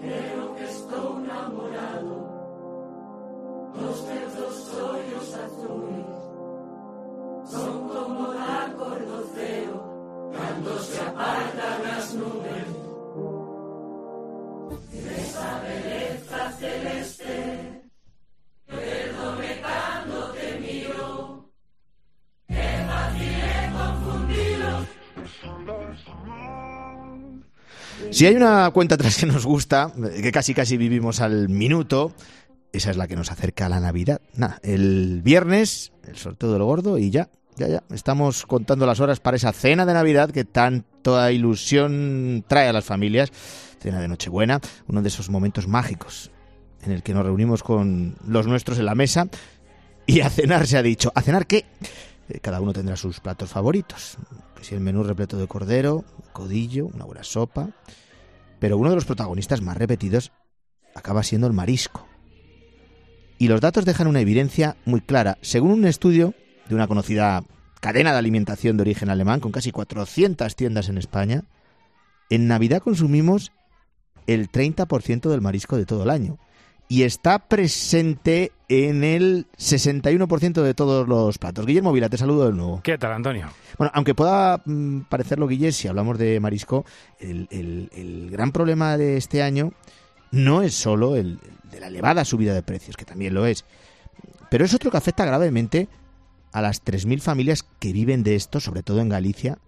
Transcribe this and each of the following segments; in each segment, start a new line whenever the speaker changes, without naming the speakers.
Creo que estoy enamorado. Los verdes ollos azules Son como la cordoceo. Cuando se apartan las nubes
Si hay una cuenta atrás que nos gusta, que casi casi vivimos al minuto, esa es la que nos acerca a la Navidad. Nada, el viernes, el sorteo del gordo y ya, ya, ya. Estamos contando las horas para esa cena de Navidad que tanta ilusión trae a las familias. Cena de Nochebuena, uno de esos momentos mágicos en el que nos reunimos con los nuestros en la mesa y a cenar se ha dicho. ¿A cenar qué? Eh, Cada uno tendrá sus platos favoritos. Si el menú repleto de cordero, codillo, una buena sopa. Pero uno de los protagonistas más repetidos acaba siendo el marisco. Y los datos dejan una evidencia muy clara. Según un estudio de una conocida cadena de alimentación de origen alemán, con casi 400 tiendas en España, en Navidad consumimos el 30% del marisco de todo el año. Y está presente en el 61% de todos los platos. Guillermo Vila, te saludo de nuevo.
¿Qué tal, Antonio?
Bueno, aunque pueda mm, parecerlo, Guille, si hablamos de marisco, el, el- el gran problema de este año no es solo el de la elevada subida de precios, que también lo es, pero es otro que afecta gravemente a las 3.000 familias que viven de esto, sobre todo en Galicia,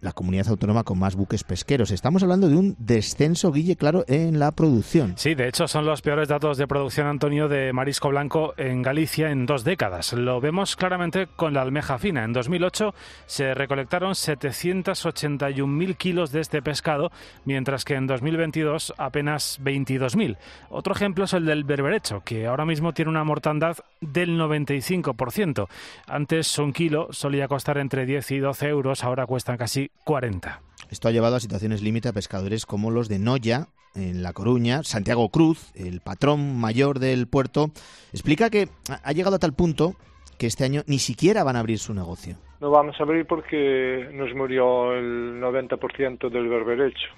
la comunidad autónoma con más buques pesqueros. Estamos hablando de un descenso, Guille, claro, en la producción.
Sí, de hecho son los peores datos de producción, Antonio, de marisco blanco en Galicia en dos décadas. Lo vemos claramente con la almeja fina. En 2008 se recolectaron 781.000 kilos de este pescado, mientras que en 2022 apenas 22.000. Otro ejemplo es el del berberecho, que ahora mismo tiene una mortandad del 95%. Antes un kilo solía costar entre 10 y 12 euros, ahora cuestan casi 40.
Esto ha llevado a situaciones límite a pescadores como los de Noya, en La Coruña. Santiago Cruz, el patrón mayor del puerto, explica que ha- ha llegado a tal punto que este año ni siquiera van a abrir su negocio.
No vamos a abrir porque nos murió el 90% del berberecho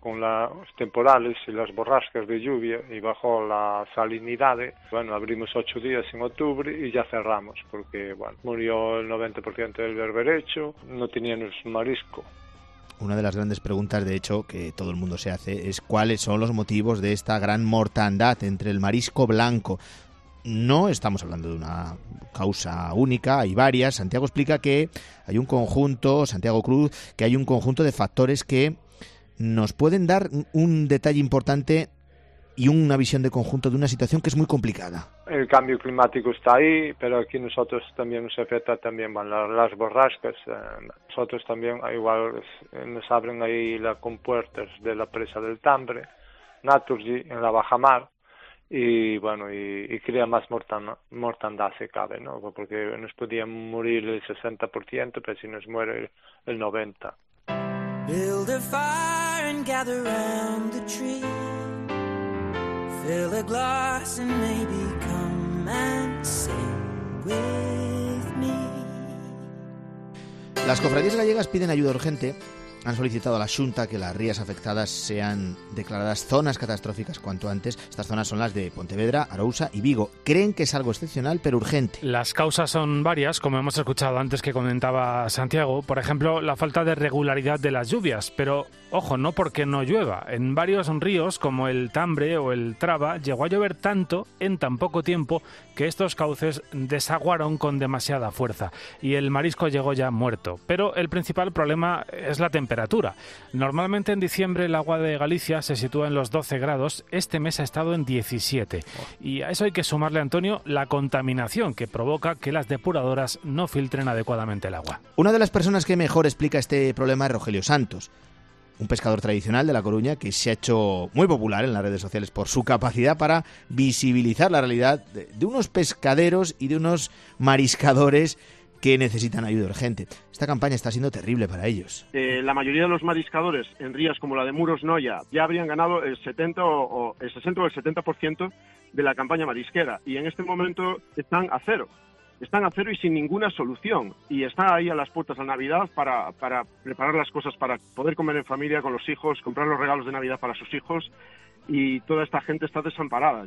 con las temporales y las borrascas de lluvia y bajó la salinidad. Bueno, abrimos ocho días en octubre y ya cerramos porque, bueno, murió el 90% del berberecho, no teníamos marisco.
Una de las grandes preguntas, de hecho, que todo el mundo se hace es cuáles son los motivos de esta gran mortandad entre el marisco blanco. No estamos hablando de una causa única, hay varias. Santiago explica que hay un conjunto, Santiago Cruz, que hay un conjunto de factores que nos pueden dar un detalle importante y una visión de conjunto de una situación que es muy complicada.
El cambio climático está ahí, pero aquí nosotros también nos afecta también bueno, la- las borrascas. eh, nosotros también ah, igual eh, nos abren ahí las compuertas de la presa del Tambre, Naturgy, en la bajamar, y bueno, y, y crea más mortana- mortandad se cabe, ¿no? Porque nos podía morir el 60%, pero si nos muere el, el 90%.
Build a fire and gather round the tree. Fill a glass and maybe come and sing with me.
Las cofradías gallegas piden ayuda urgente. Han solicitado a la Junta que las rías afectadas sean declaradas zonas catastróficas cuanto antes. Estas zonas son las de Pontevedra, Arousa y Vigo. Creen que es algo excepcional pero urgente.
Las causas son varias, como hemos escuchado antes que comentaba Santiago. Por ejemplo, la falta de regularidad de las lluvias. Pero, ojo, no porque no llueva. En varios ríos, como el Tambre o el Traba, llegó a llover tanto en tan poco tiempo que estos cauces desaguaron con demasiada fuerza y el marisco llegó ya muerto. Pero el principal problema es la temperatura. Normalmente en diciembre el agua de Galicia se sitúa en los 12 grados, este mes ha estado en 17. Y a eso hay que sumarle, Antonio, la contaminación que provoca que las depuradoras no filtren adecuadamente el agua.
Una de las personas que mejor explica este problema es Rogelio Santos, un pescador tradicional de La Coruña que se ha hecho muy popular en las redes sociales por su capacidad para visibilizar la realidad de, unos pescaderos y de unos mariscadores que necesitan ayuda urgente. Esta campaña está siendo terrible para ellos.
eh, la mayoría de los mariscadores en rías como la de Muros Noya ya habrían ganado el 70 o, el 60 o el 70% de la campaña marisquera y en este momento están a cero. están a cero y sin ninguna solución. Y está ahí a las puertas de Navidad para preparar las cosas para poder comer en familia con los hijos, comprar los regalos de Navidad para sus hijos y toda esta gente está desamparada.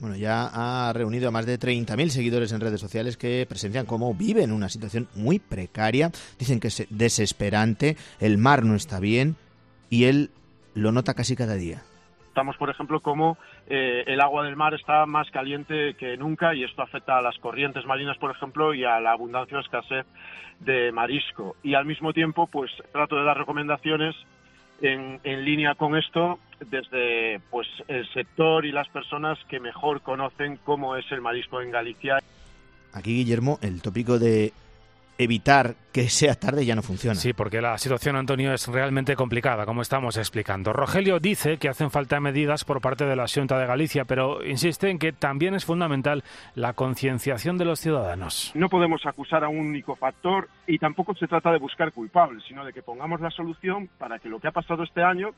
Bueno, ya ha reunido a más de 30.000 seguidores en redes sociales que presencian cómo viven una situación muy precaria. Dicen que es desesperante, el mar no está bien y él lo nota casi cada día.
Notamos, por ejemplo, cómo eh, el agua del mar está más caliente que nunca y esto afecta a las corrientes marinas, por ejemplo, y a la abundancia o escasez de marisco. Y al mismo tiempo, pues trato de dar recomendaciones en, en línea con esto desde pues el sector y las personas que mejor conocen cómo es el marisco en Galicia.
Aquí, Guillermo, el tópico de evitar que sea tarde ya no funciona.
Sí, porque la situación, Antonio, es realmente complicada, como estamos explicando. Rogelio dice que hacen falta medidas por parte de la Junta de Galicia, pero insiste en que también es fundamental la concienciación de los ciudadanos.
No podemos acusar a un único factor y tampoco se trata de buscar culpables, sino de que pongamos la solución para que lo que ha pasado este año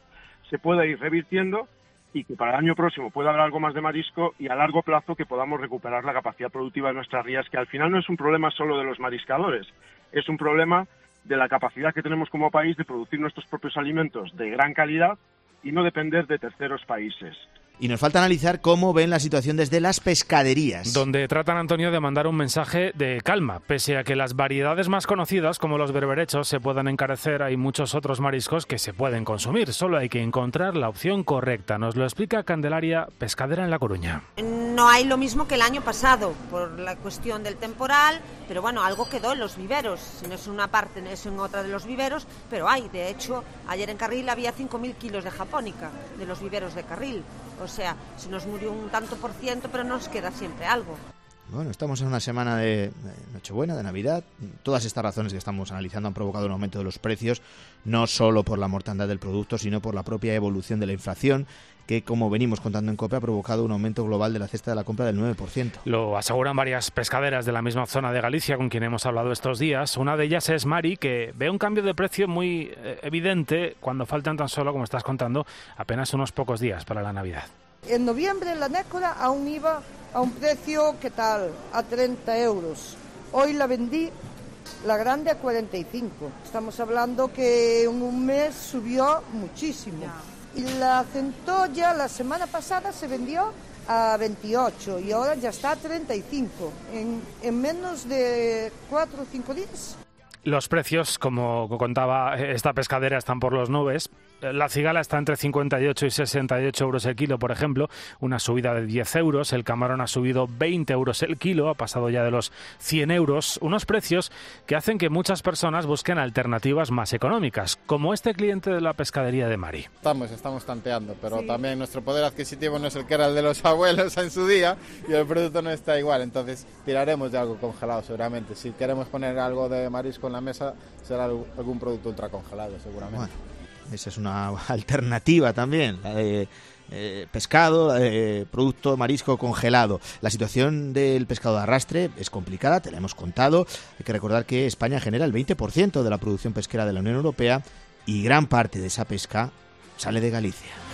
se pueda ir revirtiendo y que para el año próximo pueda haber algo más de marisco y a largo plazo que podamos recuperar la capacidad productiva de nuestras rías, que al final no es un problema solo de los mariscadores, es un problema de la capacidad que tenemos como país de producir nuestros propios alimentos de gran calidad y no depender de terceros países.
Y nos falta analizar cómo ven la situación desde las pescaderías.
Donde tratan, Antonio, de mandar un mensaje de calma. Pese a que las variedades más conocidas, como los berberechos, se puedan encarecer, hay muchos otros mariscos que se pueden consumir. Solo hay que encontrar la opción correcta. Nos lo explica Candelaria, pescadera en La Coruña.
No hay lo mismo que el año pasado, por la cuestión del temporal, pero bueno, algo quedó en los viveros. Si no es en una parte, es en otra de los viveros, pero hay. De hecho, ayer en Carril había 5.000 kilos de japónica, de los viveros de Carril. O sea, se nos murió un tanto por ciento, pero nos queda siempre algo.
Bueno, estamos en una semana de Nochebuena, de Navidad. Todas estas razones que estamos analizando han provocado un aumento de los precios, no solo por la mortandad del producto, sino por la propia evolución de la inflación, que, como venimos contando en COPE, ha provocado un aumento global de la cesta de la compra del 9%.
Lo aseguran varias pescaderas de la misma zona de Galicia con quien hemos hablado estos días. Una de ellas es Mari, que ve un cambio de precio muy eh, evidente cuando faltan tan solo, como estás contando, apenas unos pocos días para la Navidad.
En noviembre la nécora aún iba a un precio, ¿qué tal? A 30 euros. Hoy la vendí, la grande, a 45. Estamos hablando que en un mes subió muchísimo. Y la centolla la semana pasada se vendió a 28 y ahora ya está a 35. En, en menos de 4 o 5 días.
Los precios, como contaba esta pescadera, están por los nubes. La cigala está entre 58 y 68 euros el kilo, por ejemplo, una subida de 10 euros. El camarón ha subido 20 euros el kilo, ha pasado ya de los 100 euros. Unos precios que hacen que muchas personas busquen alternativas más económicas, como este cliente de la pescadería de Mari.
Estamos, estamos tanteando, pero sí. también nuestro poder adquisitivo no es el que era el de los abuelos en su día y el producto no está igual. Entonces tiraremos de algo congelado seguramente. Si queremos poner algo de marisco en la mesa, será algún producto ultracongelado seguramente.
Bueno. Esa es una alternativa también, la de eh, pescado, de producto marisco congelado. La situación del pescado de arrastre es complicada, te la hemos contado. Hay que recordar que España genera el 20% de la producción pesquera de la Unión Europea y gran parte de esa pesca sale de Galicia.